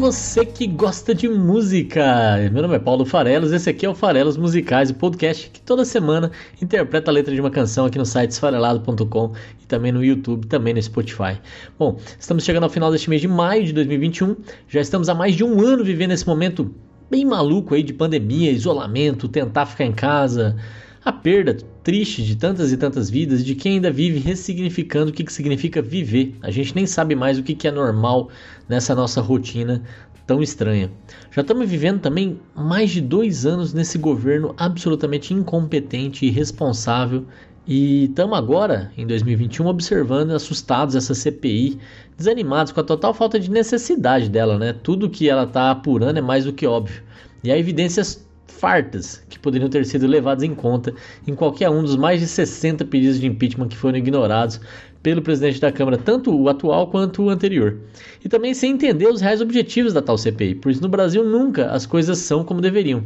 Você que gosta de música! Meu nome é Paulo Farelos, esse aqui é o Farelos Musicais, o podcast que toda semana interpreta a letra de uma canção aqui no site esfarelado.com e também no YouTube, também no Spotify. Bom, estamos chegando ao final deste mês de maio de 2021, já estamos há mais de um ano vivendo esse momento bem maluco aí de pandemia, isolamento, tentar ficar em casa, a perda triste de tantas e tantas vidas, de quem ainda vive ressignificando o que, que significa viver. A gente nem sabe mais o que, que é normal nessa nossa rotina tão estranha. Já estamos vivendo também mais de dois anos nesse governo absolutamente incompetente e irresponsável. E estamos agora, em 2021, observando assustados essa CPI, desanimados com a total falta de necessidade dela, né? Tudo que ela está apurando é mais do que óbvio. E há evidências fartas que poderiam ter sido levadas em conta em qualquer um dos mais de 60 pedidos de impeachment que foram ignorados pelo presidente da Câmara, tanto o atual quanto o anterior. E também sem entender os reais objetivos da tal CPI, pois no Brasil nunca as coisas são como deveriam,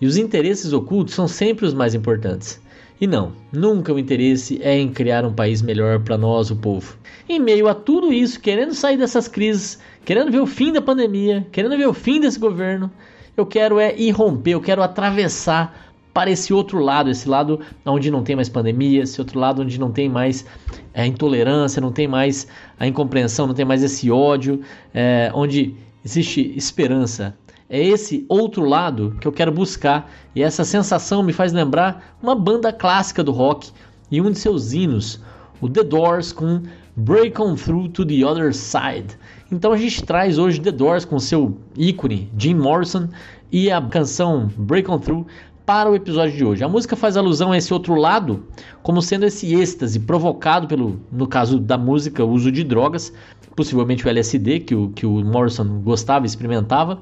e os interesses ocultos são sempre os mais importantes. E não, nunca o interesse é em criar um país melhor para nós, o povo. Em meio a tudo isso, querendo sair dessas crises, querendo ver o fim da pandemia, querendo ver o fim desse governo, eu quero é ir romper, eu quero atravessar para esse outro lado, esse lado onde não tem mais pandemia, esse outro lado onde não tem mais é, intolerância, não tem mais a incompreensão, não tem mais esse ódio, é, onde existe esperança. É esse outro lado que eu quero buscar e essa sensação me faz lembrar uma banda clássica do rock e um de seus hinos, o The Doors com Break On Through to the Other Side. Então a gente traz hoje The Doors com seu ícone Jim Morrison e a canção Break On Through para o episódio de hoje. A música faz alusão a esse outro lado, como sendo esse êxtase provocado pelo, no caso da música, o uso de drogas, possivelmente o LSD que o, que o Morrison gostava e experimentava.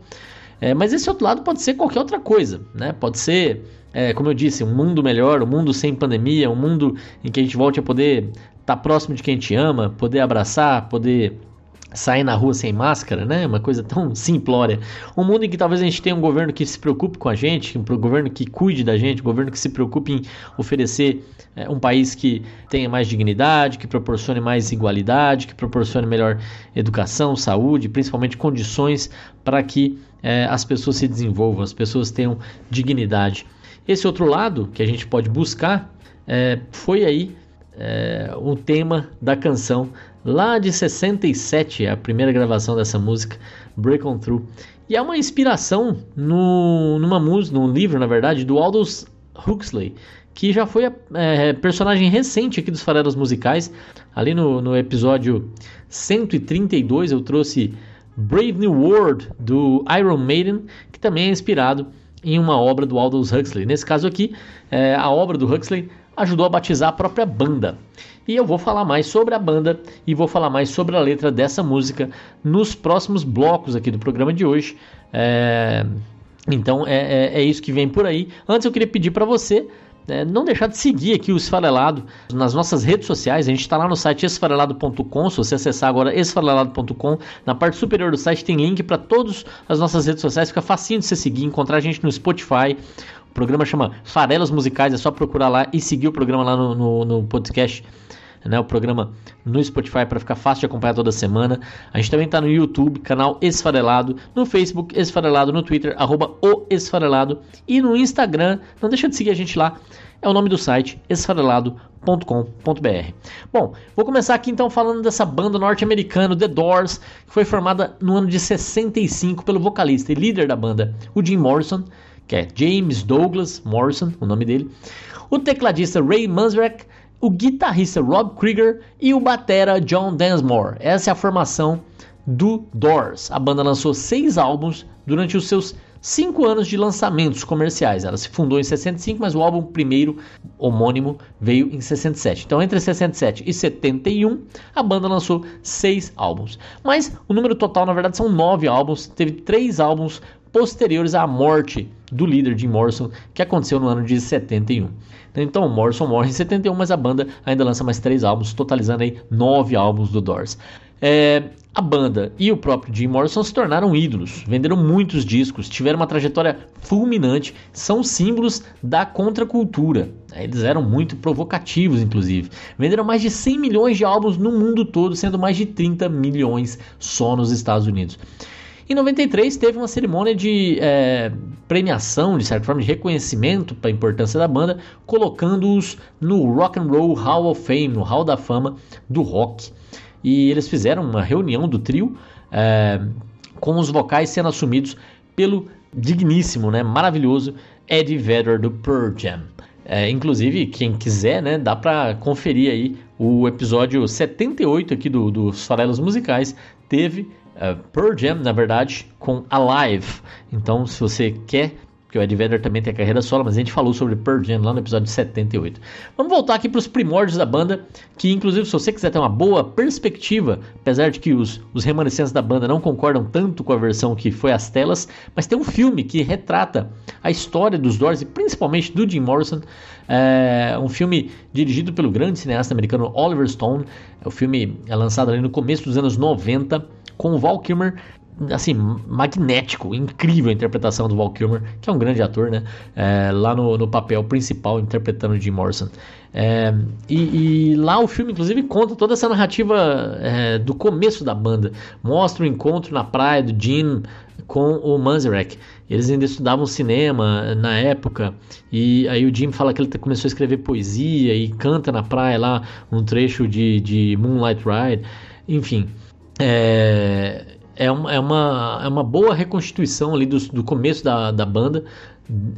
É, mas esse outro lado pode ser qualquer outra coisa, né? Pode ser, é, como eu disse, um mundo melhor, um mundo sem pandemia, um mundo em que a gente volte a poder estar tá próximo de quem te ama, poder abraçar, poder sair na rua sem máscara, né? Uma coisa tão simplória. Um mundo em que talvez a gente tenha um governo que se preocupe com a gente, um governo que cuide da gente, um governo que se preocupe em oferecer é, um país que tenha mais dignidade, que proporcione mais igualdade, que proporcione melhor educação, saúde, principalmente condições para que é, as pessoas se desenvolvam, as pessoas tenham dignidade. Esse outro lado que a gente pode buscar é, foi aí é, o tema da canção lá de 67, a primeira gravação dessa música, Break On Through. E é uma inspiração no, numa música, num livro, na verdade, do Aldous Huxley, que já foi é, personagem recente aqui dos farelos musicais. Ali no, no episódio 132 eu trouxe Brave New World do Iron Maiden, que também é inspirado em uma obra do Aldous Huxley. Nesse caso aqui, é, a obra do Huxley ajudou a batizar a própria banda. E eu vou falar mais sobre a banda e vou falar mais sobre a letra dessa música nos próximos blocos aqui do programa de hoje. É... Então é, é, é, isso que vem por aí. Antes eu queria pedir para você é, não deixar de seguir aqui o Esfarelado nas nossas redes sociais. A gente está lá no site esfarelado.com. Se você acessar agora esfarelado.com, na parte superior do site tem link para todas as nossas redes sociais. Fica facinho de você seguir, encontrar a gente no Spotify, o programa chama Farelas Musicais, é só procurar lá e seguir o programa lá no, no, no podcast. Né, o programa no Spotify para ficar fácil de acompanhar toda semana. A gente também está no YouTube, canal Esfarelado, no Facebook Esfarelado, no Twitter, arroba o Esfarelado e no Instagram. Não deixa de seguir a gente lá. É o nome do site, esfarelado.com.br. Bom, vou começar aqui então falando dessa banda norte-americana, The Doors, que foi formada no ano de 65 pelo vocalista e líder da banda, o Jim Morrison que é James Douglas Morrison, o nome dele, o tecladista Ray Manzarek, o guitarrista Rob Krieger e o batera John Densmore. Essa é a formação do Doors. A banda lançou seis álbuns durante os seus cinco anos de lançamentos comerciais. Ela se fundou em 65, mas o álbum primeiro, homônimo, veio em 67. Então, entre 67 e 71, a banda lançou seis álbuns. Mas o número total, na verdade, são nove álbuns. Teve três álbuns posteriores à morte do líder Jim Morrison, que aconteceu no ano de 71. Então, Morrison morre em 71, mas a banda ainda lança mais três álbuns, totalizando aí nove álbuns do Doors. É, a banda e o próprio Jim Morrison se tornaram ídolos, venderam muitos discos, tiveram uma trajetória fulminante, são símbolos da contracultura. Eles eram muito provocativos, inclusive. Venderam mais de 100 milhões de álbuns no mundo todo, sendo mais de 30 milhões só nos Estados Unidos. Em 93 teve uma cerimônia de é, premiação, de certa forma, de reconhecimento para a importância da banda, colocando-os no Rock and Roll Hall of Fame, no Hall da Fama do rock. E eles fizeram uma reunião do trio é, com os vocais sendo assumidos pelo digníssimo, né, maravilhoso Eddie Vedder do Pearl Jam. É, inclusive, quem quiser, né, dá para conferir aí o episódio 78 aqui do, dos Farelos Musicais. Teve uh, Pearl Jam, na verdade, com Alive. Então, se você quer, porque o Ed Vedder também tem a carreira solo, mas a gente falou sobre Pearl Jam lá no episódio 78. Vamos voltar aqui para os primórdios da banda, que inclusive se você quiser ter uma boa perspectiva, apesar de que os, os remanescentes da banda não concordam tanto com a versão que foi às telas, mas tem um filme que retrata a história dos Doors e principalmente do Jim Morrison, é um filme dirigido pelo grande cineasta americano Oliver Stone. O filme é lançado ali no começo dos anos 90 com o Val Kilmer assim, magnético, incrível a interpretação do Val Kilmer, que é um grande ator, né? É, lá no, no, papel principal, interpretando Jim Morrison. É, e, e, lá o filme, inclusive, conta toda essa narrativa é, do começo da banda. Mostra o encontro na praia do Jim com o Manzarek. Eles ainda estudavam cinema na época, e aí o Jim fala que ele começou a escrever poesia e canta na praia lá um trecho de, de Moonlight Ride. Enfim, é, é, uma, é, uma, é uma boa reconstituição ali do, do começo da, da banda.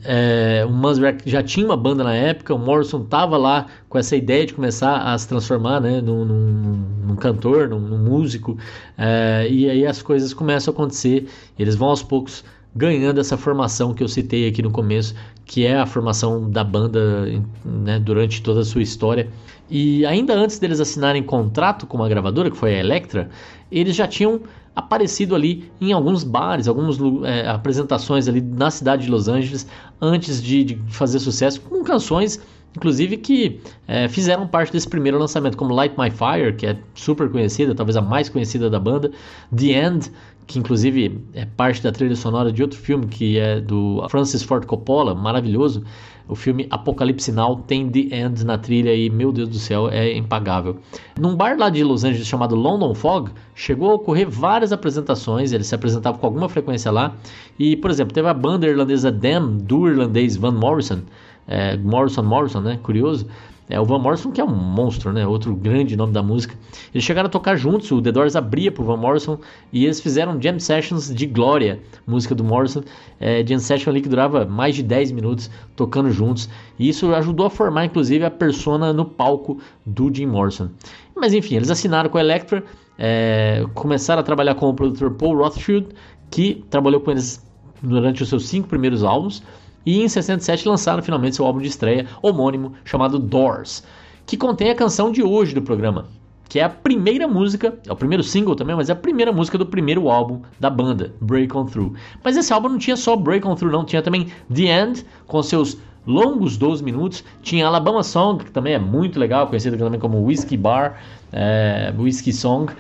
É, o Manzarek já tinha uma banda na época, o Morrison estava lá com essa ideia de começar a se transformar né, num, num, num cantor, num, num músico, é, e aí as coisas começam a acontecer, eles vão aos poucos ganhando essa formação que eu citei aqui no começo, que é a formação da banda né, durante toda a sua história. E ainda antes deles assinarem contrato com uma gravadora, que foi a Elektra, eles já tinham aparecido ali em alguns bares, algumas é, apresentações ali na cidade de Los Angeles, antes de, de fazer sucesso, com canções inclusive que é, fizeram parte desse primeiro lançamento, como Light My Fire, que é super conhecida, talvez a mais conhecida da banda, The End, que inclusive é parte da trilha sonora de outro filme que é do Francis Ford Coppola, maravilhoso. O filme Apocalipse Now tem The End na trilha e, meu Deus do céu, é impagável. Num bar lá de Los Angeles chamado London Fog, chegou a ocorrer várias apresentações, eles se apresentavam com alguma frequência lá. E, por exemplo, teve a banda irlandesa Them, do irlandês Van Morrison, é, Morrison Morrison, né? Curioso. É, o Van Morrison, que é um monstro, né? Outro grande nome da música. Eles chegaram a tocar juntos, o The Doors abria pro Van Morrison e eles fizeram jam sessions de glória, música do Morrison. É, jam session ali que durava mais de 10 minutos tocando juntos. E isso ajudou a formar, inclusive, a persona no palco do Jim Morrison. Mas enfim, eles assinaram com a Elektra, é, começaram a trabalhar com o produtor Paul Rothschild, que trabalhou com eles durante os seus cinco primeiros álbuns. E em 67 lançaram finalmente seu álbum de estreia homônimo chamado Doors, que contém a canção de hoje do programa, que é a primeira música, é o primeiro single também, mas é a primeira música do primeiro álbum da banda, Break On Through. Mas esse álbum não tinha só Break On Through, não, tinha também The End, com seus longos 12 minutos, tinha Alabama Song, que também é muito legal, conhecida também como Whiskey Bar, é, Whiskey Song,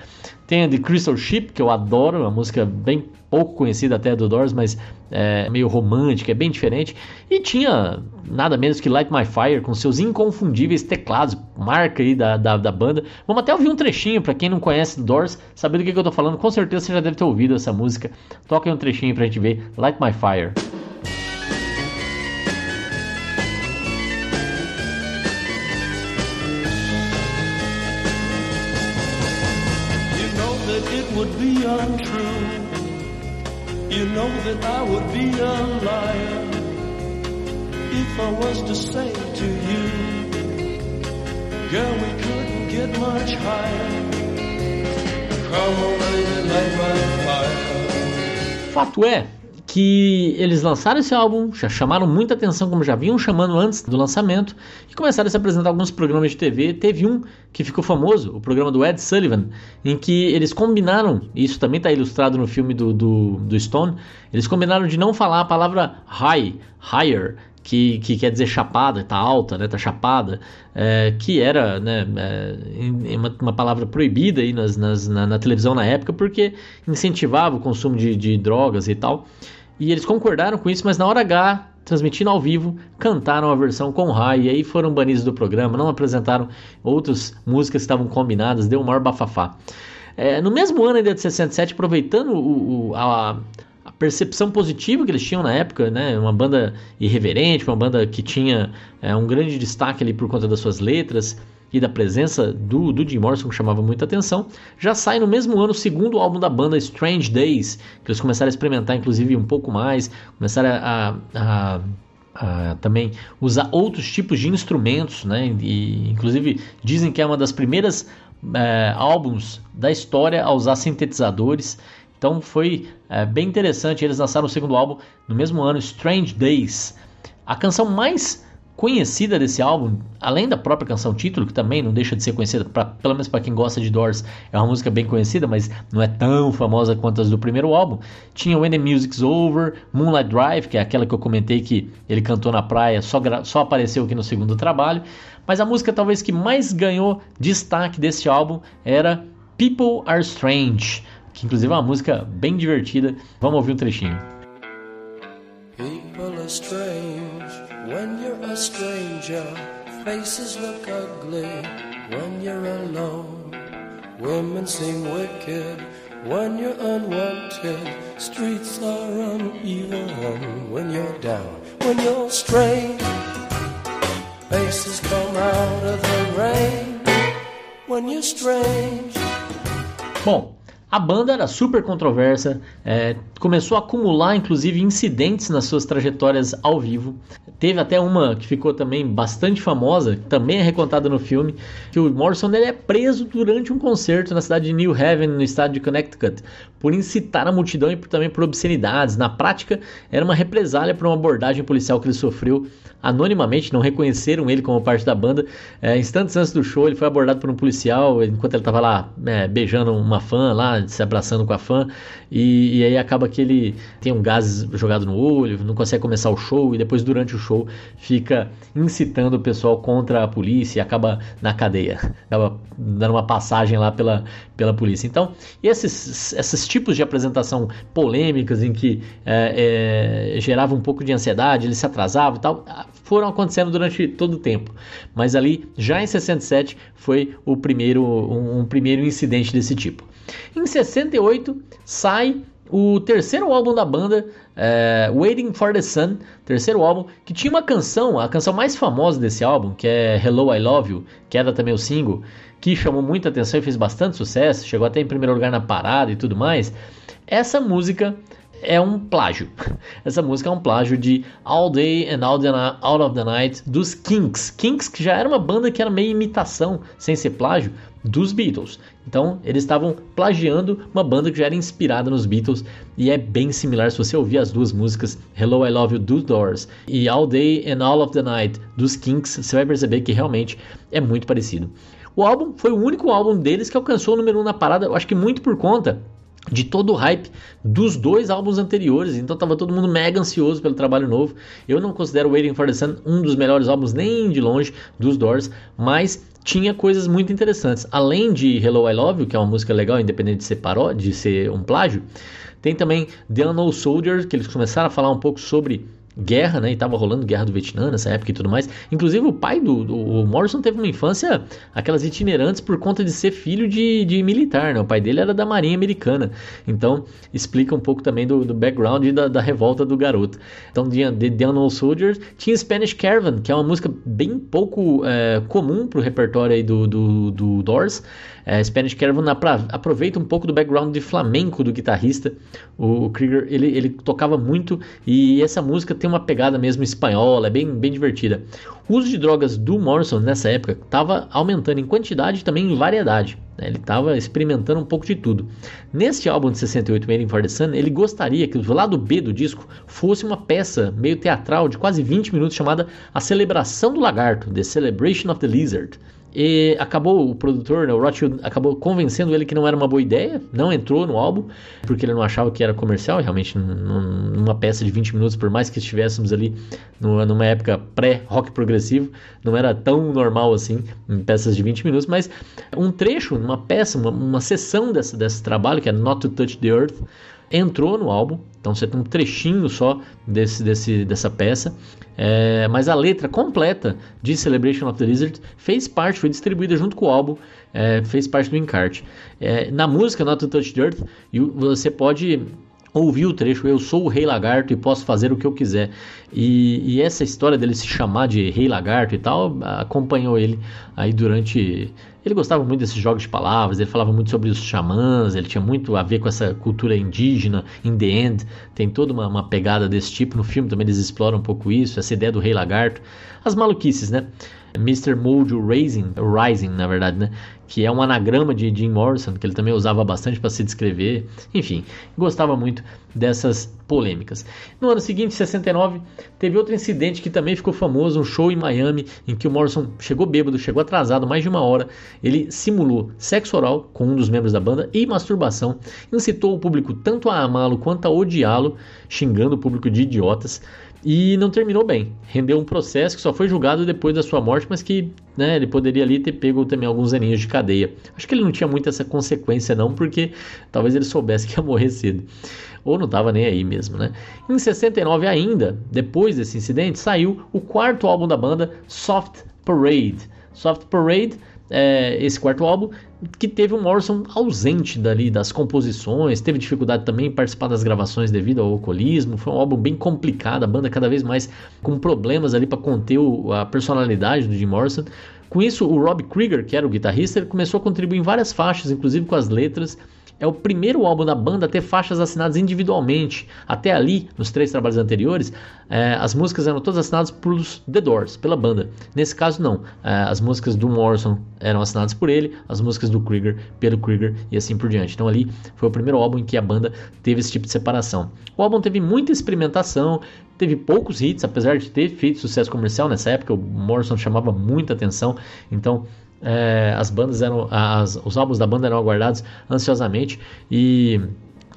tem a The Crystal Ship, que eu adoro, uma música bem pouco conhecida até do Doors, mas é meio romântica, é bem diferente. E tinha nada menos que Light My Fire, com seus inconfundíveis teclados, marca aí da, da, da banda. Vamos até ouvir um trechinho, para quem não conhece do Doors, saber do que, que eu tô falando, com certeza você já deve ter ouvido essa música. Toca aí um trechinho pra gente ver, Light My Fire. would be untrue. You know that I would be a liar if I was to say to you, girl, we couldn't get much higher. Come on, baby, light my fire. Fato é que eles lançaram esse álbum, já chamaram muita atenção, como já vinham chamando antes do lançamento, e começaram a se apresentar alguns programas de TV. Teve um que ficou famoso, o programa do Ed Sullivan, em que eles combinaram, e isso também está ilustrado no filme do, do, do Stone, eles combinaram de não falar a palavra high, higher, que, que, quer dizer chapada, tá alta, né, tá chapada, é, que era né, é, uma, uma, palavra proibida aí nas, nas, na, na, televisão na época, porque incentivava o consumo de, de drogas e tal. E eles concordaram com isso, mas na hora H, transmitindo ao vivo, cantaram a versão com high e aí foram banidos do programa, não apresentaram outras músicas que estavam combinadas, deu um maior bafafá. É, no mesmo ano ainda de 67, aproveitando o, o, a, a, percepção positiva que eles tinham na época, né, uma banda irreverente, uma banda que tinha é, um grande destaque ali por conta das suas letras, e da presença do, do Jim Morrison, que chamava muita atenção, já sai no mesmo ano o segundo álbum da banda, Strange Days, que eles começaram a experimentar inclusive um pouco mais, começaram a, a, a também usar outros tipos de instrumentos, né? E, inclusive dizem que é uma das primeiras é, álbuns da história a usar sintetizadores. Então foi é, bem interessante. Eles lançaram o segundo álbum no mesmo ano, Strange Days. A canção mais conhecida desse álbum, além da própria canção título, que também não deixa de ser conhecida, pra, pelo menos para quem gosta de Doors, é uma música bem conhecida, mas não é tão famosa quanto as do primeiro álbum. Tinha When the Music's Over, Moonlight Drive, que é aquela que eu comentei que ele cantou na praia, só, só apareceu aqui no segundo trabalho. Mas a música talvez que mais ganhou destaque desse álbum era People Are Strange, que inclusive é uma música bem divertida. Vamos ouvir um trechinho. People are strange. When you're a stranger, faces look ugly when you're alone. Women seem wicked when you're unwanted. Streets are uneven when you're down. When you're strange, faces come out of the rain. When you're strange. Bom, A banda era super controversa, é, começou a acumular inclusive incidentes nas suas trajetórias ao vivo. Teve até uma que ficou também bastante famosa, também é recontada no filme, que o Morrison ele é preso durante um concerto na cidade de New Haven, no estado de Connecticut, por incitar a multidão e por, também por obscenidades. Na prática, era uma represália por uma abordagem policial que ele sofreu anonimamente, não reconheceram ele como parte da banda. É, instantes antes do show, ele foi abordado por um policial enquanto ele estava lá é, beijando uma fã, lá se abraçando com a fã, e, e, aí acaba que ele tem um gás jogado no olho, não consegue começar o show, e depois durante o show fica incitando o pessoal contra a polícia e acaba na cadeia, acaba dando uma passagem lá pela, pela polícia. Então, esses, esses tipos de apresentação polêmicas em que é, é, gerava um pouco de ansiedade, ele se atrasava e tal, foram acontecendo durante todo o tempo. Mas ali, já em 67, foi o primeiro, um, um primeiro incidente desse tipo. Em 68, sai o terceiro álbum da banda, é, Waiting for the Sun, terceiro álbum, que tinha uma canção, a canção mais famosa desse álbum, que é Hello I Love You, que era também o single, que chamou muita atenção e fez bastante sucesso, chegou até em primeiro lugar na parada e tudo mais. Essa música é um plágio. Essa música é um plágio de All Day and All the, Out of the Night dos Kinks. Kinks que já era uma banda que era meio imitação, sem ser plágio, dos Beatles. Então, eles estavam plagiando uma banda que já era inspirada nos Beatles e é bem similar se você ouvir as duas músicas Hello I Love You dos Doors e All Day and All of the Night dos Kinks, você vai perceber que realmente é muito parecido. O álbum foi o único álbum deles que alcançou o número 1 um na parada, eu acho que muito por conta de todo o hype dos dois álbuns anteriores, então tava todo mundo mega ansioso pelo trabalho novo. Eu não considero Waiting for the Sun um dos melhores álbuns nem de longe dos Doors, mas tinha coisas muito interessantes. Além de Hello I Love You, que é uma música legal, independente de ser paródia, de ser um plágio, tem também The Unknown Soldier, que eles começaram a falar um pouco sobre guerra, né? E tava rolando guerra do Vietnã nessa época e tudo mais. Inclusive, o pai do, do Morrison teve uma infância, aquelas itinerantes por conta de ser filho de, de militar, né? O pai dele era da Marinha Americana. Então, explica um pouco também do, do background e da, da, revolta do garoto. Então, The, The Unknown Soldiers, tinha Spanish Caravan, que é uma música bem pouco é, comum pro repertório aí do, do, do Doors. É, Spanish Caravan aproveita um pouco do background de flamenco do guitarrista. O, Krieger, ele, ele tocava muito e essa música tem uma pegada mesmo espanhola, é bem, bem divertida. O uso de drogas do Morrison nessa época estava aumentando em quantidade e também em variedade. Né? Ele estava experimentando um pouco de tudo. Neste álbum de 68, Waiting for the Sun, ele gostaria que o lado B do disco fosse uma peça meio teatral de quase 20 minutos chamada A Celebração do Lagarto, The Celebration of the Lizard. E acabou o produtor, né, o Rothschild, acabou convencendo ele que não era uma boa ideia, não entrou no álbum, porque ele não achava que era comercial, realmente numa peça de 20 minutos, por mais que estivéssemos ali numa época pré-rock progressivo, não era tão normal assim, em peças de 20 minutos, mas um trecho, uma peça, uma, uma sessão dessa, desse trabalho, que é Not to Touch the Earth, entrou no álbum, então você tem um trechinho só desse, desse, dessa peça. É, mas a letra completa de Celebration of the Lizard fez parte, foi distribuída junto com o álbum, é, fez parte do encarte. É, na música Not to Touch the Earth, você pode ouvir o trecho Eu sou o Rei Lagarto e posso fazer o que eu quiser. E, e, essa história dele se chamar de Rei Lagarto e tal acompanhou ele aí durante ele gostava muito desses jogos de palavras, ele falava muito sobre os xamãs, ele tinha muito a ver com essa cultura indígena, in the end, tem toda uma, uma pegada desse tipo. No filme também eles exploram um pouco isso, essa ideia do rei lagarto, as maluquices, né? Mr. Mojo Rising, Rising, na verdade, né? Que é um anagrama de Jim Morrison, que ele também usava bastante para se descrever. Enfim, gostava muito dessas polêmicas. No ano seguinte, 69, teve outro incidente que também ficou famoso, um show em Miami, em que o Morrison chegou bêbado, chegou atrasado mais de uma hora. Ele simulou sexo oral com um dos membros da banda e masturbação, incitou o público tanto a amá-lo quanto a odiá-lo, xingando o público de idiotas e não terminou bem. Rendeu um processo que só foi julgado depois da sua morte, mas que né, ele poderia ali ter pego também alguns aninhos de cadeia. Acho que ele não tinha muito essa consequência não, porque talvez ele soubesse que ia morrer cedo. Ou não estava nem aí mesmo, né? Em 69 ainda, depois desse incidente, saiu o quarto álbum da banda, Soft Parade. Soft Parade é, esse quarto álbum, que teve o Morrison ausente dali das composições, teve dificuldade também em participar das gravações devido ao alcoolismo. Foi um álbum bem complicado, a banda cada vez mais com problemas ali para conter o, a personalidade do Jim Morrison. Com isso, o Rob Krieger, que era o guitarrista, começou a contribuir em várias faixas, inclusive com as letras é o primeiro álbum da banda a ter faixas assinadas individualmente. Até ali, nos três trabalhos anteriores, é, as músicas eram todas assinadas por The Doors, pela banda. Nesse caso, não. É, as músicas do Morrison eram assinadas por ele, as músicas do Krieger pelo Krieger e assim por diante. Então, ali foi o primeiro álbum em que a banda teve esse tipo de separação. O álbum teve muita experimentação, teve poucos hits, apesar de ter feito sucesso comercial nessa época. O Morrison chamava muita atenção, então é, as bandas eram. As, os álbuns da banda eram aguardados ansiosamente e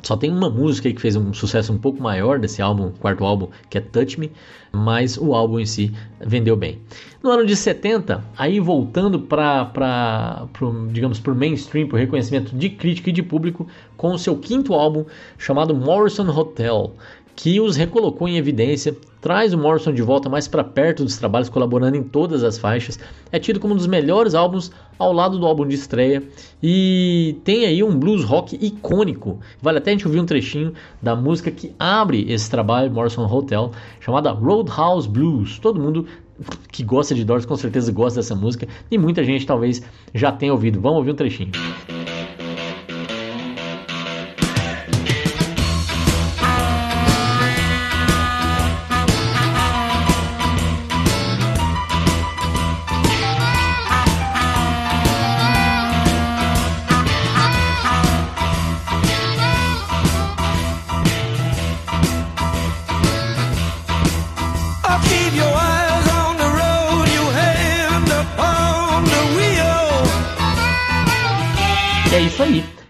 só tem uma música que fez um sucesso um pouco maior desse álbum, quarto álbum, que é Touch Me, mas o álbum em si vendeu bem. No ano de 70, aí voltando para, digamos, para o mainstream, para o reconhecimento de crítica e de público, com o seu quinto álbum chamado Morrison Hotel, que os recolocou em evidência, traz o Morrison de volta mais para perto dos trabalhos, colaborando em todas as faixas. É tido como um dos melhores álbuns ao lado do álbum de estreia e tem aí um blues rock icônico. Vale até a gente ouvir um trechinho da música que abre esse trabalho, Morrison Hotel, chamada Roadhouse Blues. Todo mundo que gosta de Doors com certeza gosta dessa música e muita gente talvez já tenha ouvido. Vamos ouvir um trechinho.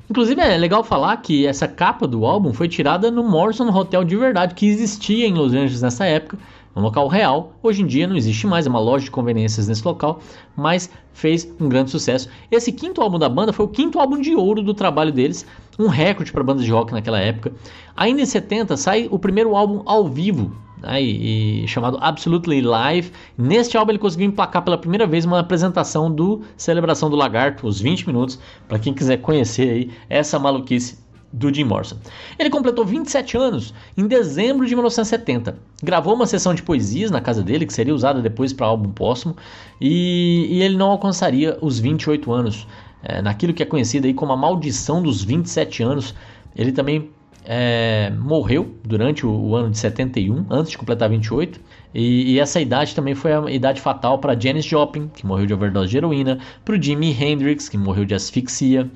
Inclusive é legal falar que essa capa do álbum foi tirada no Morrison Hotel de verdade, que existia em Los Angeles nessa época, um local real. Hoje em dia não existe mais, é uma loja de conveniências nesse local, mas fez um grande sucesso. Esse quinto álbum da banda foi o quinto álbum de ouro do trabalho deles, um recorde para bandas de rock naquela época. Ainda em 70 sai o primeiro álbum ao vivo né, e, e, chamado Absolutely Live. Neste álbum ele conseguiu emplacar pela primeira vez uma apresentação do Celebração do Lagarto, os 20 minutos, para quem quiser conhecer aí essa maluquice do Jim Morrison. Ele completou 27 anos em dezembro de 1970. Gravou uma sessão de poesias na casa dele, que seria usada depois para álbum póstumo, e, e, ele não alcançaria os 28 anos. É, naquilo que é conhecido aí como a maldição dos 27 anos, ele também é, morreu durante o, o, ano de 71, antes de completar 28. E, e, essa idade também foi a idade fatal para Janis Joplin, que morreu de overdose de heroína, para o Jimi Hendrix, que morreu de asfixia,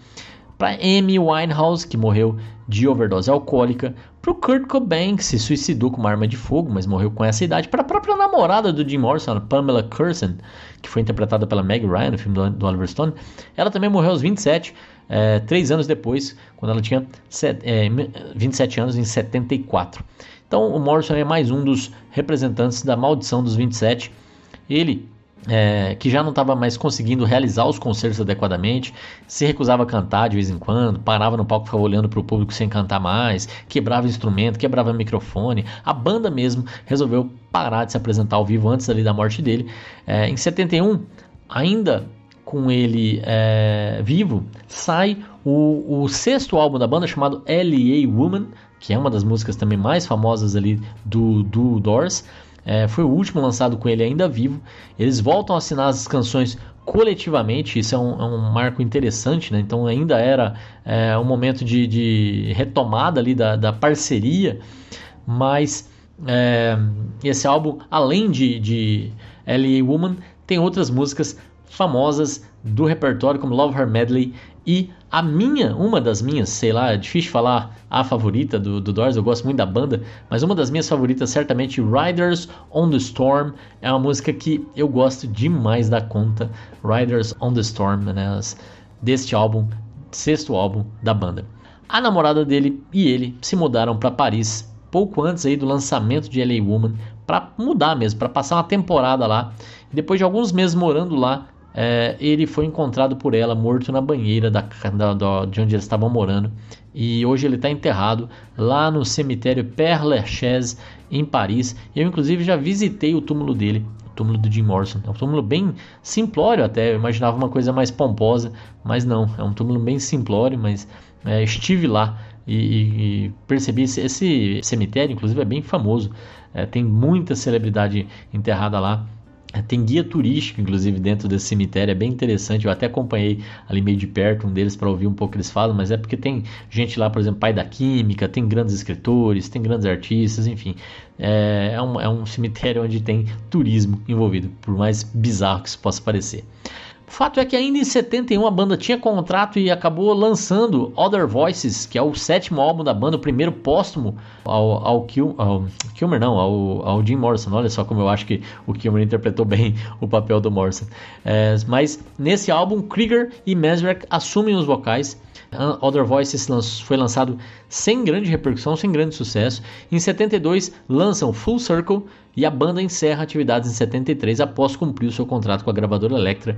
para Amy Winehouse, que morreu de overdose alcoólica, para o Kurt Cobain, que se suicidou com uma arma de fogo, mas morreu com essa idade, para a própria namorada do Jim Morrison, Pamela Curson, que foi interpretada pela Meg Ryan no filme do, do Oliver Stone. Ela também morreu aos 27, é, três anos depois, quando ela tinha set, é, 27 anos, em 74. Então o Morrison é mais um dos representantes da maldição dos 27. Ele é, que já não estava mais conseguindo realizar os concertos adequadamente, se recusava a cantar de vez em quando, parava no palco, ficava olhando para o público sem cantar mais, quebrava instrumento, quebrava microfone. A banda mesmo resolveu parar de se apresentar ao vivo antes ali da morte dele. É, em 71, ainda com ele é, vivo, sai o, o, sexto álbum da banda chamado L.A. Woman, que é uma das músicas também mais famosas ali do, do Doors. É, foi o último lançado com ele ainda vivo. Eles voltam a assinar as canções coletivamente, isso é um, é um marco interessante, né? então ainda era é, um momento de, de, retomada ali da, da parceria, mas é, esse álbum, além de, de L.A. Woman, tem outras músicas famosas do repertório como Love Her Medley e a minha, uma das minhas, sei lá, é difícil falar a favorita do, do Doors, eu gosto muito da banda, mas uma das minhas favoritas, certamente, Riders on the Storm, é uma música que eu gosto demais da conta. Riders on the Storm, né, deste álbum, sexto álbum da banda. A namorada dele e ele se mudaram para Paris pouco antes aí do lançamento de LA Woman para mudar mesmo, para passar uma temporada lá. Depois de alguns meses morando lá, é, ele foi encontrado por ela morto na banheira da, da, da, de onde eles estavam morando. E hoje ele está enterrado lá no cemitério Père Lachaise, em Paris. Eu, inclusive, já visitei o túmulo dele, o túmulo do Jim Morrison. É um túmulo bem simplório, até. Eu imaginava uma coisa mais pomposa, mas não. É um túmulo bem simplório, mas é, estive lá e, e, percebi esse, esse, cemitério, inclusive, é bem famoso. É, tem muita celebridade enterrada lá. Tem guia turístico, inclusive, dentro desse cemitério, é bem interessante. Eu até acompanhei ali meio de perto um deles para ouvir um pouco o que eles falam, mas é porque tem gente lá, por exemplo, pai da química, tem grandes escritores, tem grandes artistas, enfim. É, é, um, é um cemitério onde tem turismo envolvido, por mais bizarro que isso possa parecer. Fato é que ainda em 71 a banda tinha contrato e acabou lançando Other Voices, que é o sétimo álbum da banda, o primeiro póstumo ao, ao, Kil, ao Kilmer, não, ao, ao, Jim Morrison. Olha só como eu acho que o Kilmer interpretou bem o papel do Morrison. É, mas nesse álbum, Krieger e Mesrek assumem os vocais. Other Voices foi lançado sem grande repercussão, sem grande sucesso. Em 72 lançam Full Circle, e a banda encerra atividades em 73 após cumprir o seu contrato com a gravadora Elektra,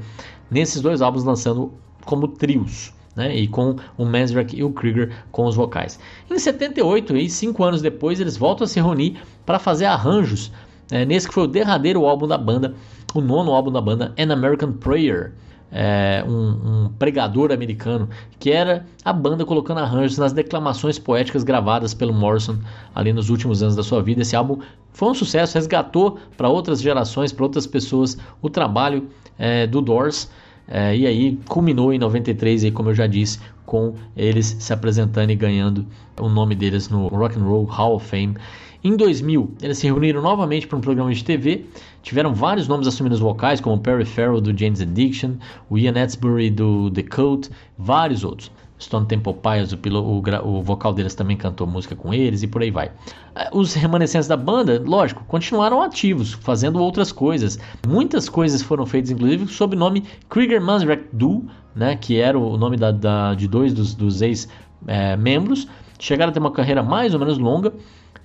nesses dois álbuns lançando como trios. Né, e com o Manzarek e o Krieger com os vocais. Em 78, e cinco anos depois, eles voltam a se reunir para fazer arranjos é, nesse que foi o derradeiro álbum da banda, o nono álbum da banda, An American Prayer, é, um, um, pregador americano, que era a banda colocando arranjos nas declamações poéticas gravadas pelo Morrison ali nos últimos anos da sua vida. Esse álbum foi um sucesso, resgatou para outras gerações, para outras pessoas, o trabalho é, do Doors. É, e aí culminou em 93, aí, como eu já disse, com eles se apresentando e ganhando o nome deles no Rock and Roll Hall of Fame. Em 2000, eles se reuniram novamente para um programa de TV. Tiveram vários nomes assumindo os vocais, como Perry Farrell do Jane's Addiction, o Ian Edsbury do The Cult, vários outros. Stone Temple Pilots, o, o, o, vocal deles também cantou música com eles e por aí vai. Eh, os remanescentes da banda, lógico, continuaram ativos, fazendo outras coisas. Muitas coisas foram feitas, inclusive, sob o nome Krieger Manzrek Duo, né, que era o nome da, da de dois dos, dos ex-membros. Eh, Chegaram a ter uma carreira mais ou menos longa,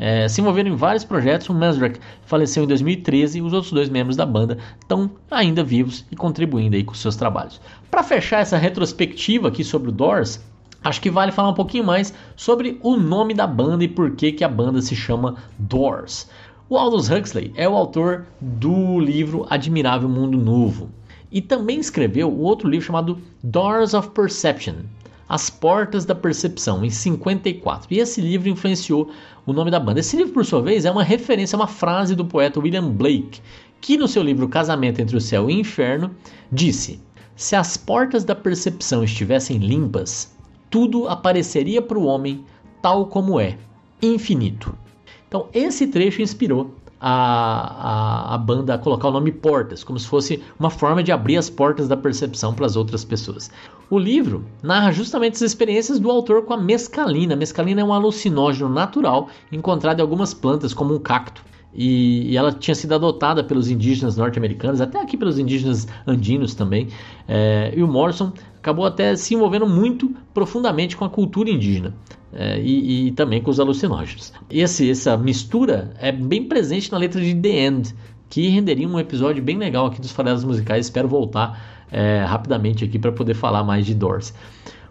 é, se envolveram em vários projetos. O Mesrek faleceu em 2013 e os outros dois membros da banda estão ainda vivos e contribuindo aí com seus trabalhos. Para fechar essa retrospectiva aqui sobre o Doors, acho que vale falar um pouquinho mais sobre o nome da banda e por que, que a banda se chama Doors. O Aldous Huxley é o autor do livro Admirável Mundo Novo e também escreveu outro livro chamado Doors of Perception, as Portas da Percepção, em 54. E esse livro influenciou o nome da banda. Esse livro, por sua vez, é uma referência a uma frase do poeta William Blake, que no seu livro Casamento entre o Céu e o Inferno disse: Se as portas da percepção estivessem limpas, tudo apareceria para o homem tal como é, infinito. Então, esse trecho inspirou a, a, a banda a colocar o nome Portas, como se fosse uma forma de abrir as portas da percepção para as outras pessoas. O livro narra justamente as experiências do autor com a mescalina. A mescalina é um alucinógeno natural encontrado em algumas plantas, como um cacto. E, e, ela tinha sido adotada pelos indígenas norte-americanos, até aqui pelos indígenas andinos também. É, e o Morrison acabou até se envolvendo muito profundamente com a cultura indígena. É, e, e, também com os alucinógenos. Esse, essa mistura é bem presente na letra de The End, que renderia um episódio bem legal aqui dos farelas musicais. Espero voltar é, rapidamente aqui para poder falar mais de Doors.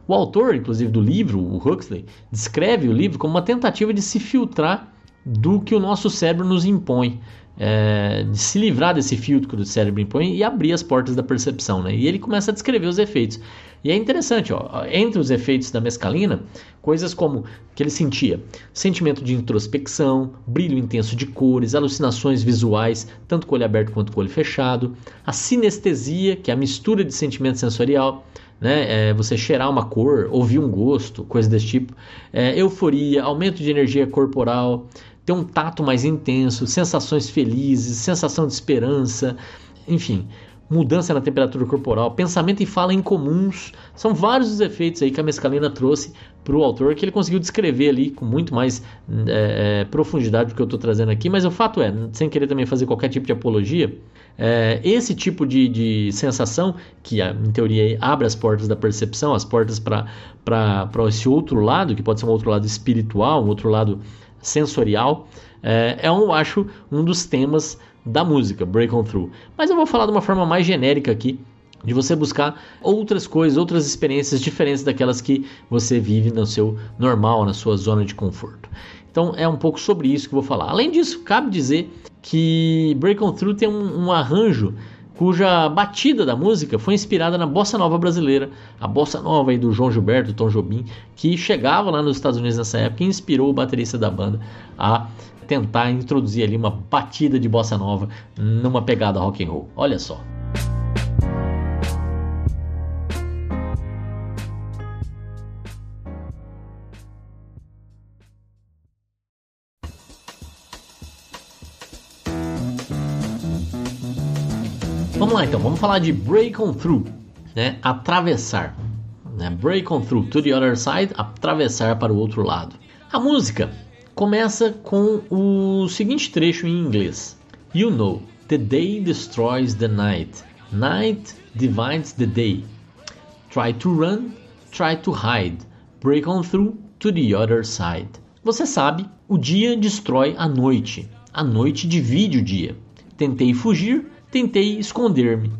O autor, inclusive, do livro, o Huxley, descreve o livro como uma tentativa de se filtrar do que o nosso cérebro nos impõe. É, de se livrar desse filtro que o cérebro impõe e abrir as portas da percepção. Né? E ele começa a descrever os efeitos. E é interessante, ó, entre os efeitos da mescalina, coisas como que ele sentia sentimento de introspecção, brilho intenso de cores, alucinações visuais, tanto com o olho aberto quanto com o olho fechado, a sinestesia, que é a mistura de sentimento sensorial, né? É, você cheirar uma cor, ouvir um gosto, coisa desse tipo, é, euforia, aumento de energia corporal, ter um tato mais intenso, sensações felizes, sensação de esperança, enfim, mudança na temperatura corporal, pensamento e fala incomuns. São vários os efeitos aí que a mescalina trouxe para o autor que ele conseguiu descrever ali com muito mais é, profundidade do que eu estou trazendo aqui. Mas o fato é, sem querer também fazer qualquer tipo de apologia, é, esse tipo de, de sensação, que em teoria abre as portas da percepção, as portas para esse outro lado, que pode ser um outro lado espiritual, um outro lado sensorial, é, é um, acho, um dos temas da música, Break On Through. Mas eu vou falar de uma forma mais genérica aqui, de você buscar outras coisas, outras experiências diferentes daquelas que você vive no seu normal, na sua zona de conforto. Então é um pouco sobre isso que eu vou falar. Além disso, cabe dizer que Break On Through tem um, um arranjo cuja batida da música foi inspirada na bossa nova brasileira, a bossa nova aí do João Gilberto, Tom Jobim, que chegava lá nos Estados Unidos nessa época e inspirou o baterista da banda a tentar introduzir ali uma batida de bossa nova numa pegada rock and roll. Olha só. Lá então, vamos falar de break on through, né? Atravessar, né? Break on through to the other side, atravessar para o outro lado. A música começa com o seguinte trecho em inglês: You know, the day destroys the night, night divides the day. Try to run, try to hide, break on through to the other side. Você sabe, o dia destrói a noite, a noite divide o dia. Tentei fugir, tentei esconder-me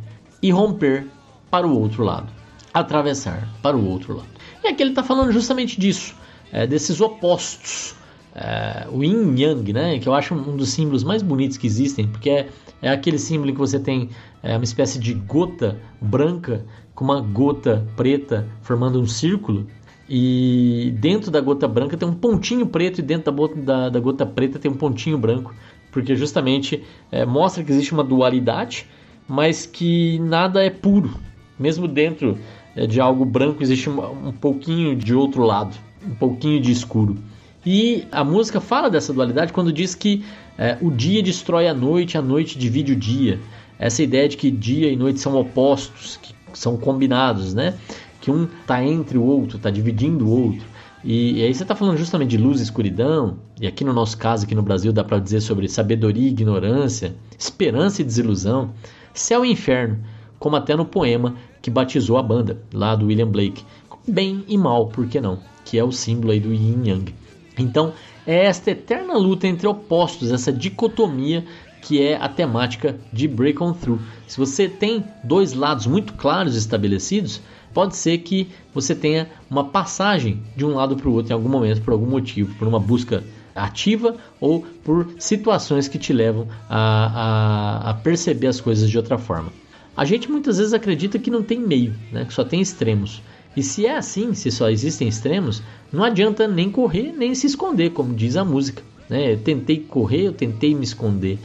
e romper para o outro lado, atravessar para o outro lado. E aqui ele está falando justamente disso, é, desses opostos, é, o yin yang, né, que eu acho um dos símbolos mais bonitos que existem, porque é, é aquele símbolo que você tem é, uma espécie de gota branca com uma gota preta formando um círculo. E dentro da gota branca tem um pontinho preto, e dentro da, da, da gota preta tem um pontinho branco porque justamente é, mostra que existe uma dualidade, mas que nada é puro. Mesmo dentro é, de algo branco existe um, um pouquinho de outro lado, um pouquinho de escuro. E a música fala dessa dualidade quando diz que é, o dia destrói a noite, a noite divide o dia. Essa ideia de que dia e noite são opostos, que são combinados, né? Que um está entre o outro, está dividindo o outro. E, e aí você está falando justamente de luz e escuridão, e aqui no nosso caso, aqui no Brasil, dá para dizer sobre sabedoria e ignorância, esperança e desilusão, céu e inferno, como até no poema que batizou a banda, lá do William Blake. Bem e mal, por que não? Que é o símbolo aí do yin yang. Então, é esta eterna luta entre opostos, essa dicotomia que é a temática de Break On Through. Se você tem dois lados muito claros estabelecidos, pode ser que você tenha uma passagem de um lado para o outro em algum momento, por algum motivo, por uma busca ativa ou por situações que te levam a, a, a perceber as coisas de outra forma. A gente muitas vezes acredita que não tem meio, né? que só tem extremos. E se é assim, se só existem extremos, não adianta nem correr nem se esconder, como diz a música. Né? Eu tentei correr, eu tentei me esconder,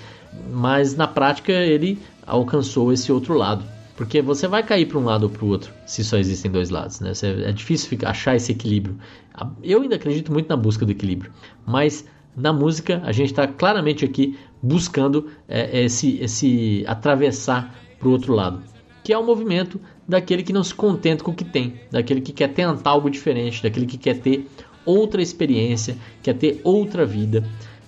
mas na prática ele alcançou esse outro lado. Porque você vai cair para um lado ou para o outro, se só existem dois lados. Né? É difícil achar esse equilíbrio. Eu ainda acredito muito na busca do equilíbrio. Mas na música, a gente está claramente aqui buscando é, esse, esse atravessar para o outro lado, que é o movimento daquele que não se contenta com o que tem, daquele que quer tentar algo diferente, daquele que quer ter outra experiência, quer ter outra vida,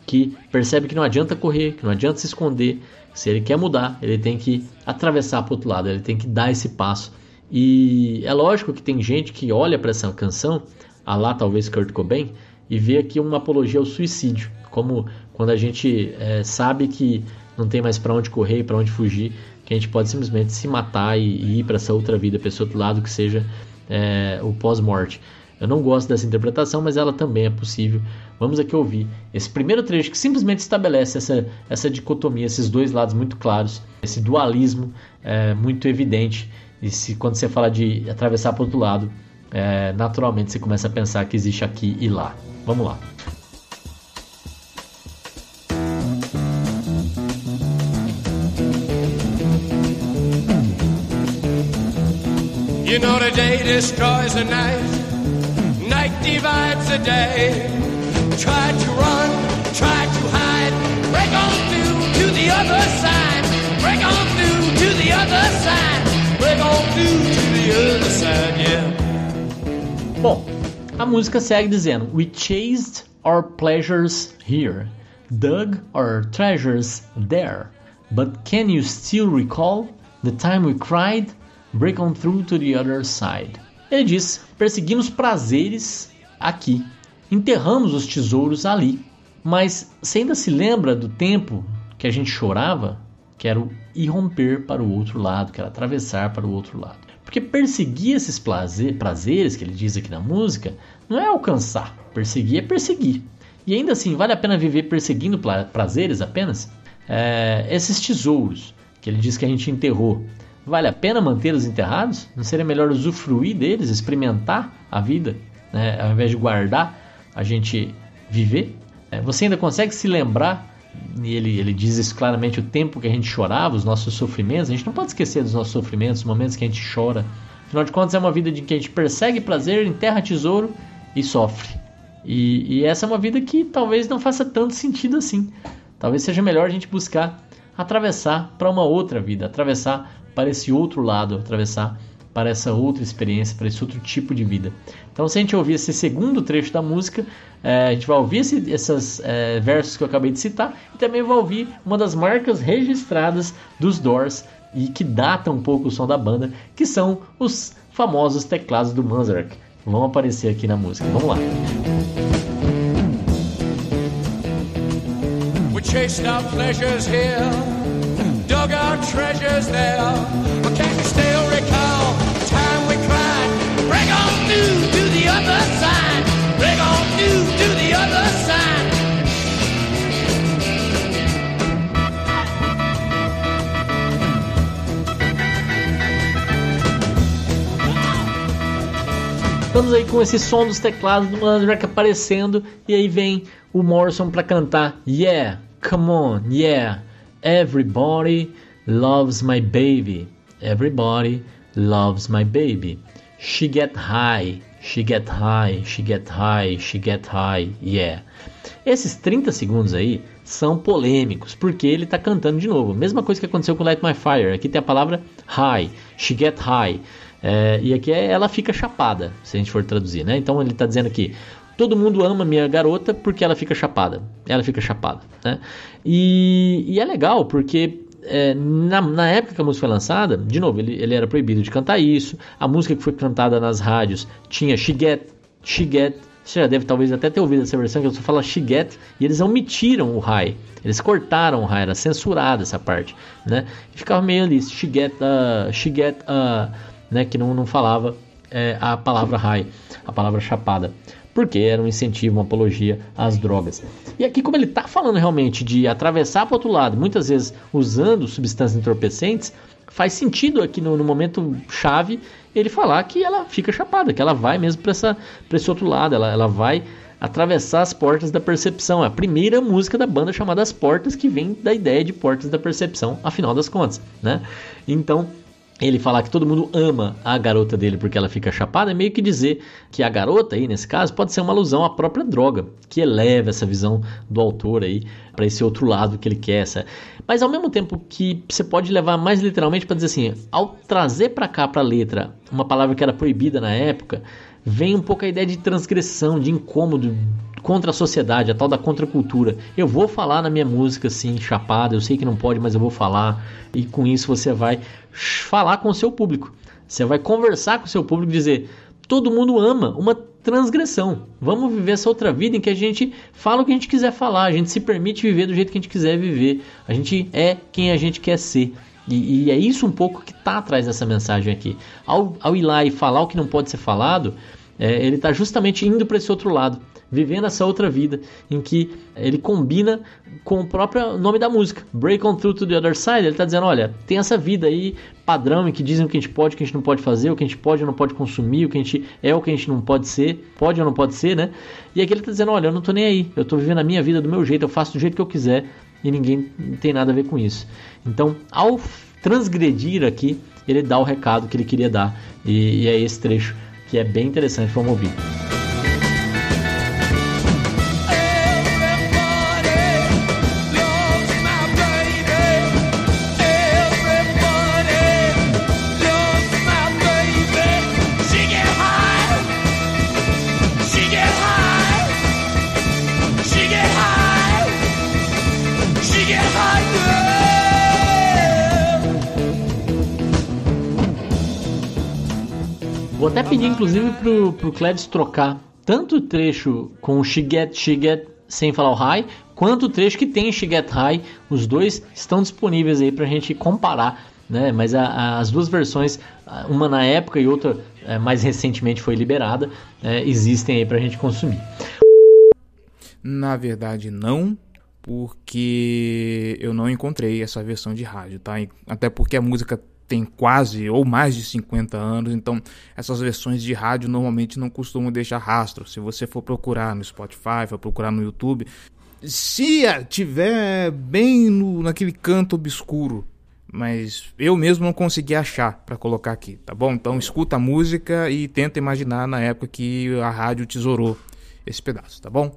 que percebe que não adianta correr, que não adianta se esconder. Se ele quer mudar, ele tem que atravessar para outro lado, ele tem que dar esse passo. E é lógico que tem gente que olha para essa canção, a lá talvez Kurt Cobain, e vê aqui uma apologia ao suicídio, como quando a gente é, sabe que não tem mais para onde correr, para onde fugir, que a gente pode simplesmente se matar e, e ir para essa outra vida, para esse outro lado que seja é, o pós-morte. Eu não gosto dessa interpretação, mas ela também é possível. Vamos aqui ouvir esse primeiro trecho que simplesmente estabelece essa, essa dicotomia, esses dois lados muito claros, esse dualismo é, muito evidente. E se, quando você fala de atravessar para o outro lado, é, naturalmente você começa a pensar que existe aqui e lá. Vamos lá. You know the day destroys the night, night divides the day. Bom, a música segue dizendo: We chased our pleasures here, dug our treasures there, but can you still recall the time we cried? Break on through to the other side. Ele diz: perseguimos prazeres aqui, enterramos os tesouros ali. Mas você ainda se lembra do tempo que a gente chorava? Que era o ir romper para o outro lado, que era atravessar para o outro lado. Porque perseguir esses prazer, prazeres que ele diz aqui na música não é alcançar. Perseguir é perseguir. E ainda assim, vale a pena viver perseguindo prazeres apenas? É, esses tesouros que ele diz que a gente enterrou Vale a pena mantê-los enterrados? Não seria melhor usufruir deles, experimentar a vida, né? ao invés de guardar, a gente viver? É, você ainda consegue se lembrar, e ele, ele diz isso claramente, o tempo que a gente chorava, os nossos sofrimentos? A gente não pode esquecer dos nossos sofrimentos, os momentos que a gente chora. Afinal de contas, é uma vida de que a gente persegue prazer, enterra tesouro e sofre. E, e essa é uma vida que talvez não faça tanto sentido assim. Talvez seja melhor a gente buscar atravessar para uma outra vida, atravessar para esse outro lado, atravessar para essa outra experiência, para esse outro tipo de vida. Então, se a gente ouvir esse segundo trecho da música, é, a gente vai ouvir esse, esses é, versos que eu acabei de citar e também vai ouvir uma das marcas registradas dos Doors e que data um pouco o som da banda, que são os famosos teclados do Manzarek. Vão aparecer aqui na música. Vamos lá. We chased our pleasures here. dug our treasures there. But you still recall Estamos aí com esse som dos teclados do Mandrake aparecendo e aí vem o Morrison para cantar Yeah, come on, yeah. Everybody loves my baby. Everybody loves my baby. She get high, she get high, she get high, she get high, yeah. Esses 30 segundos aí são polêmicos, porque ele está cantando de novo. Mesma coisa que aconteceu com Light My Fire. Aqui tem a palavra high, she get high. É, e aqui é, ela fica chapada, se a gente for traduzir, né? Então ele está dizendo aqui: Todo mundo ama minha garota porque ela fica chapada. Ela fica chapada, né? E, e é legal porque é, na, na, época que a música foi lançada, de novo, ele, ele, era proibido de cantar isso. A música que foi cantada nas rádios tinha She Get. Você já deve talvez até ter ouvido essa versão que só fala She e eles omitiram o high. Eles cortaram o high, era censurada essa parte, né? E ficava meio ali, She uh, uh, né? Que não, não falava é, a palavra high, a palavra chapada porque era um incentivo, uma apologia às drogas. E aqui, como ele está falando realmente de atravessar para o outro lado, muitas vezes usando substâncias entorpecentes, faz sentido aqui no, no, momento chave ele falar que ela fica chapada, que ela vai mesmo para esse outro lado, ela, ela vai atravessar as portas da percepção. É a primeira música da banda chamada As Portas, que vem da ideia de portas da percepção, afinal das contas, né? Então, ele falar que todo mundo ama a garota dele porque ela fica chapada, é meio que dizer que a garota aí, nesse caso, pode ser uma alusão à própria droga, que eleva essa visão do autor aí para esse outro lado que ele quer. Essa. Mas ao mesmo tempo que você pode levar mais literalmente para dizer assim, ao trazer para cá para a letra uma palavra que era proibida na época, vem um pouco a ideia de transgressão, de incômodo contra a sociedade, a tal da contracultura. Eu vou falar na minha música assim, chapada, eu sei que não pode, mas eu vou falar. E com isso você vai falar com o seu público. Você vai conversar com o seu público e dizer: todo mundo ama uma transgressão. Vamos viver essa outra vida em que a gente fala o que a gente quiser falar, a gente se permite viver do jeito que a gente quiser viver, a gente é quem a gente quer ser. E, e é isso um pouco que está atrás dessa mensagem aqui. Ao, ao ir lá e falar o que não pode ser falado, é, ele está justamente indo para esse outro lado, vivendo essa outra vida em que ele combina com o próprio nome da música, Break On Through to the Other Side. Ele está dizendo: olha, tem essa vida aí padrão em que dizem o que a gente pode, o que a gente não pode fazer, o que a gente pode ou não pode consumir, o que a gente é, o que a gente não pode ser, pode ou não pode ser, né? E aqui ele está dizendo: olha, eu não estou nem aí, eu estou vivendo a minha vida do meu jeito, eu faço do jeito que eu quiser e ninguém tem nada a ver com isso. Então, ao transgredir aqui, ele dá o recado que ele queria dar e, e é esse trecho que é bem interessante, vamos ouvir. Até pedir, inclusive, pro, pro Cledes trocar tanto o trecho com o Shiget Shiget sem falar o High, quanto o trecho que tem Shiget High. Os dois estão disponíveis aí pra gente comparar. Né? Mas a, a, as duas versões, uma na época e outra é, mais recentemente foi liberada, é, existem aí pra gente consumir. Na verdade, não, porque eu não encontrei essa versão de rádio, tá? Até porque a música tem quase ou mais de 50 anos, então essas versões de rádio normalmente não costumam deixar rastro. Se você for procurar no Spotify, for procurar no YouTube, se tiver bem no, naquele canto obscuro, mas eu mesmo não consegui achar para colocar aqui, tá bom? Então escuta a música e tenta imaginar na época que a rádio tesourou esse pedaço, tá bom?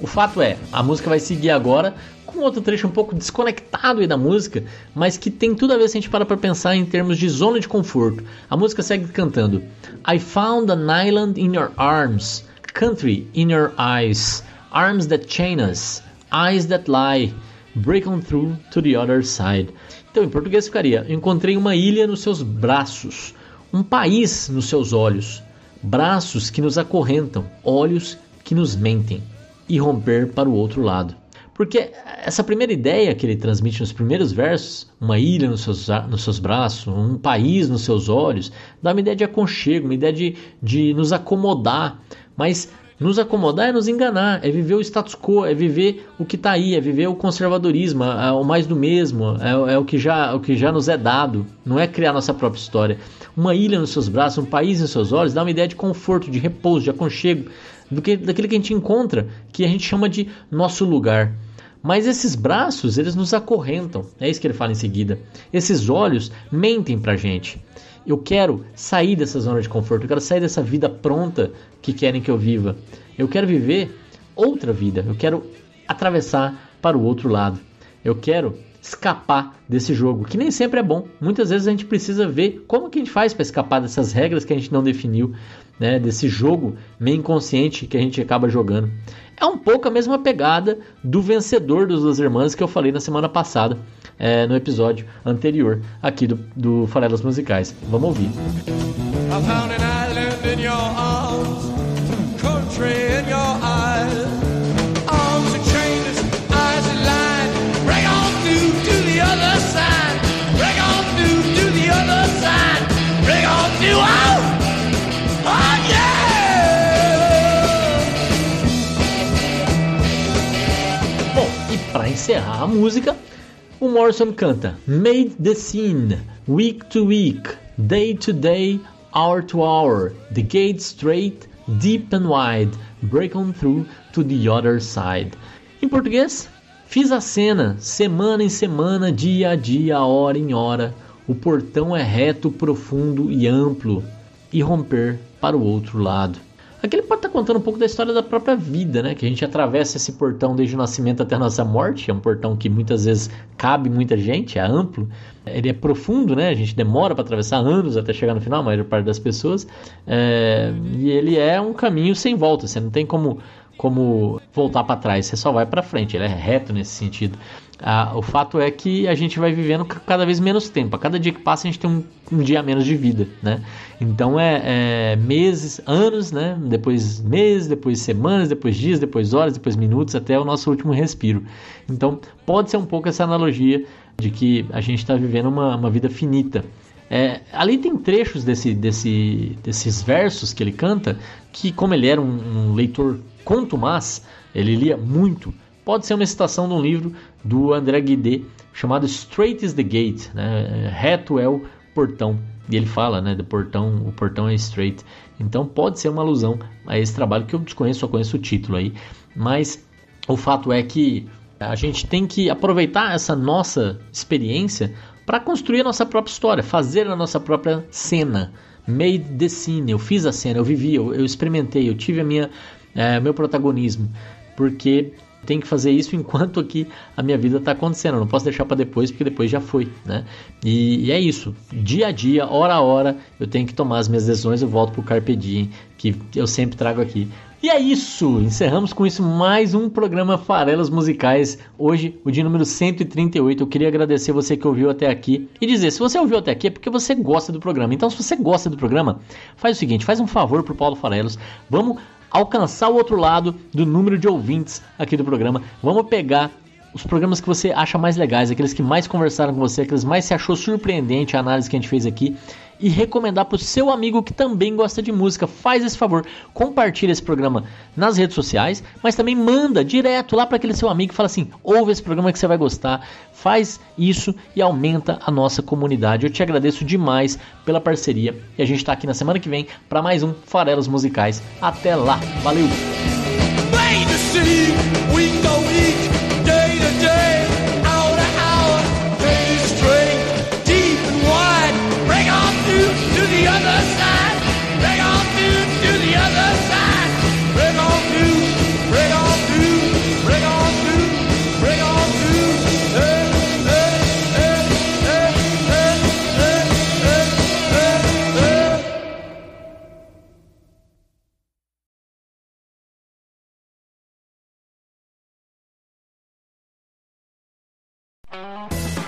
O fato é, a música vai seguir agora com outro trecho um pouco desconectado da música, mas que tem tudo a ver se a gente para pra pensar em termos de zona de conforto. A música segue cantando: I found an island in your arms, country in your eyes, arms that chain us, eyes that lie, break on through to the other side. Então, em português ficaria: Encontrei uma ilha nos seus braços, um país nos seus olhos, braços que nos acorrentam, olhos que nos mentem e romper para o outro lado. Porque essa primeira ideia que ele transmite nos primeiros versos, uma ilha nos seus, nos seus braços, um país nos seus olhos, dá uma ideia de aconchego, uma ideia de, de nos acomodar. Mas nos acomodar é nos enganar, é viver o status quo, é viver o que está aí, é viver o conservadorismo, é o mais do mesmo, é, é, o, que já, o que já nos é dado, não é criar nossa própria história. Uma ilha nos seus braços, um país nos seus olhos, dá uma ideia de conforto, de repouso, de aconchego, do que, daquilo que a gente encontra, que a gente chama de nosso lugar. Mas esses braços, eles nos acorrentam. É isso que ele fala em seguida. Esses olhos mentem pra gente. Eu quero sair dessa zona de conforto, eu quero sair dessa vida pronta que querem que eu viva. Eu quero viver outra vida, eu quero atravessar para o outro lado. Eu quero escapar desse jogo, que nem sempre é bom. Muitas vezes a gente precisa ver como que a gente faz para escapar dessas regras que a gente não definiu, né, desse jogo meio inconsciente que a gente acaba jogando. É um pouco a mesma pegada do vencedor dos Duas Irmãs que eu falei na semana passada, é, no episódio anterior aqui do, do Farelas Musicais. Vamos ouvir. I encerrar a música, o Morrison canta Made the scene, week to week, day to day, hour to hour, the gate straight, deep and wide, break on through to the other side. Em português, fiz a cena, semana em semana, dia a dia, hora em hora, O portão é reto, profundo e amplo, e romper para o outro lado. Aqui ele pode estar contando um pouco da história da própria vida, né? Que a gente atravessa esse portão desde o nascimento até a nossa morte. É um portão que muitas vezes cabe muita gente, é amplo. Ele é profundo, né? A gente demora para atravessar anos até chegar no final, a maior parte das pessoas. É... E ele é um caminho sem volta. Você não tem como, como voltar para trás, você só vai para frente. Ele é reto nesse sentido. Ah, o fato é que a gente vai vivendo cada vez menos tempo. A cada dia que passa, a gente tem um, um dia menos de vida, né? Então é, é, meses, anos, né? Depois meses, depois semanas, depois dias, depois horas, depois minutos, até o nosso último respiro. Então pode ser um pouco essa analogia de que a gente está vivendo uma, uma vida finita. É, ali tem trechos desse, desse, desses versos que ele canta que, como ele era um, um leitor contumaz, ele lia muito pode ser uma citação de um livro do André Guidé chamado Straight is the Gate, né? reto é o portão. E ele fala, né, do portão, o portão é straight. Então pode ser uma alusão a esse trabalho que eu desconheço, só conheço o título aí. Mas o fato é que a gente tem que aproveitar essa nossa experiência para construir a nossa própria história, fazer a nossa própria cena. Made the scene, eu fiz a cena, eu vivi, eu, eu experimentei, eu tive a minha, é, meu protagonismo. Porque tenho que fazer isso enquanto aqui a minha vida está acontecendo. Eu não posso deixar para depois, porque depois já foi, né? E, e, é isso. Dia a dia, hora a hora, eu tenho que tomar as minhas decisões. Eu volto pro Carpe Diem, que eu sempre trago aqui. E é isso! Encerramos com isso mais um programa Farelas Musicais. Hoje, o dia número 138. Eu queria agradecer você que ouviu até aqui e dizer: se você ouviu até aqui é porque você gosta do programa. Então, se você gosta do programa, faz o seguinte: faz um favor pro Paulo Farelos. Vamos alcançar o outro lado do número de ouvintes aqui do programa. Vamos pegar os programas que você acha mais legais, aqueles que mais conversaram com você, aqueles mais se achou surpreendente a análise que a gente fez aqui e recomendar para o seu amigo que também gosta de música. Faz esse favor, compartilha esse programa nas redes sociais, mas também manda direto lá para aquele seu amigo e fala assim: ouve esse programa que você vai gostar. Faz isso e aumenta a nossa comunidade. Eu te agradeço demais pela parceria e a gente está aqui na semana que vem para mais um Farelos Musicais. Até lá, valeu!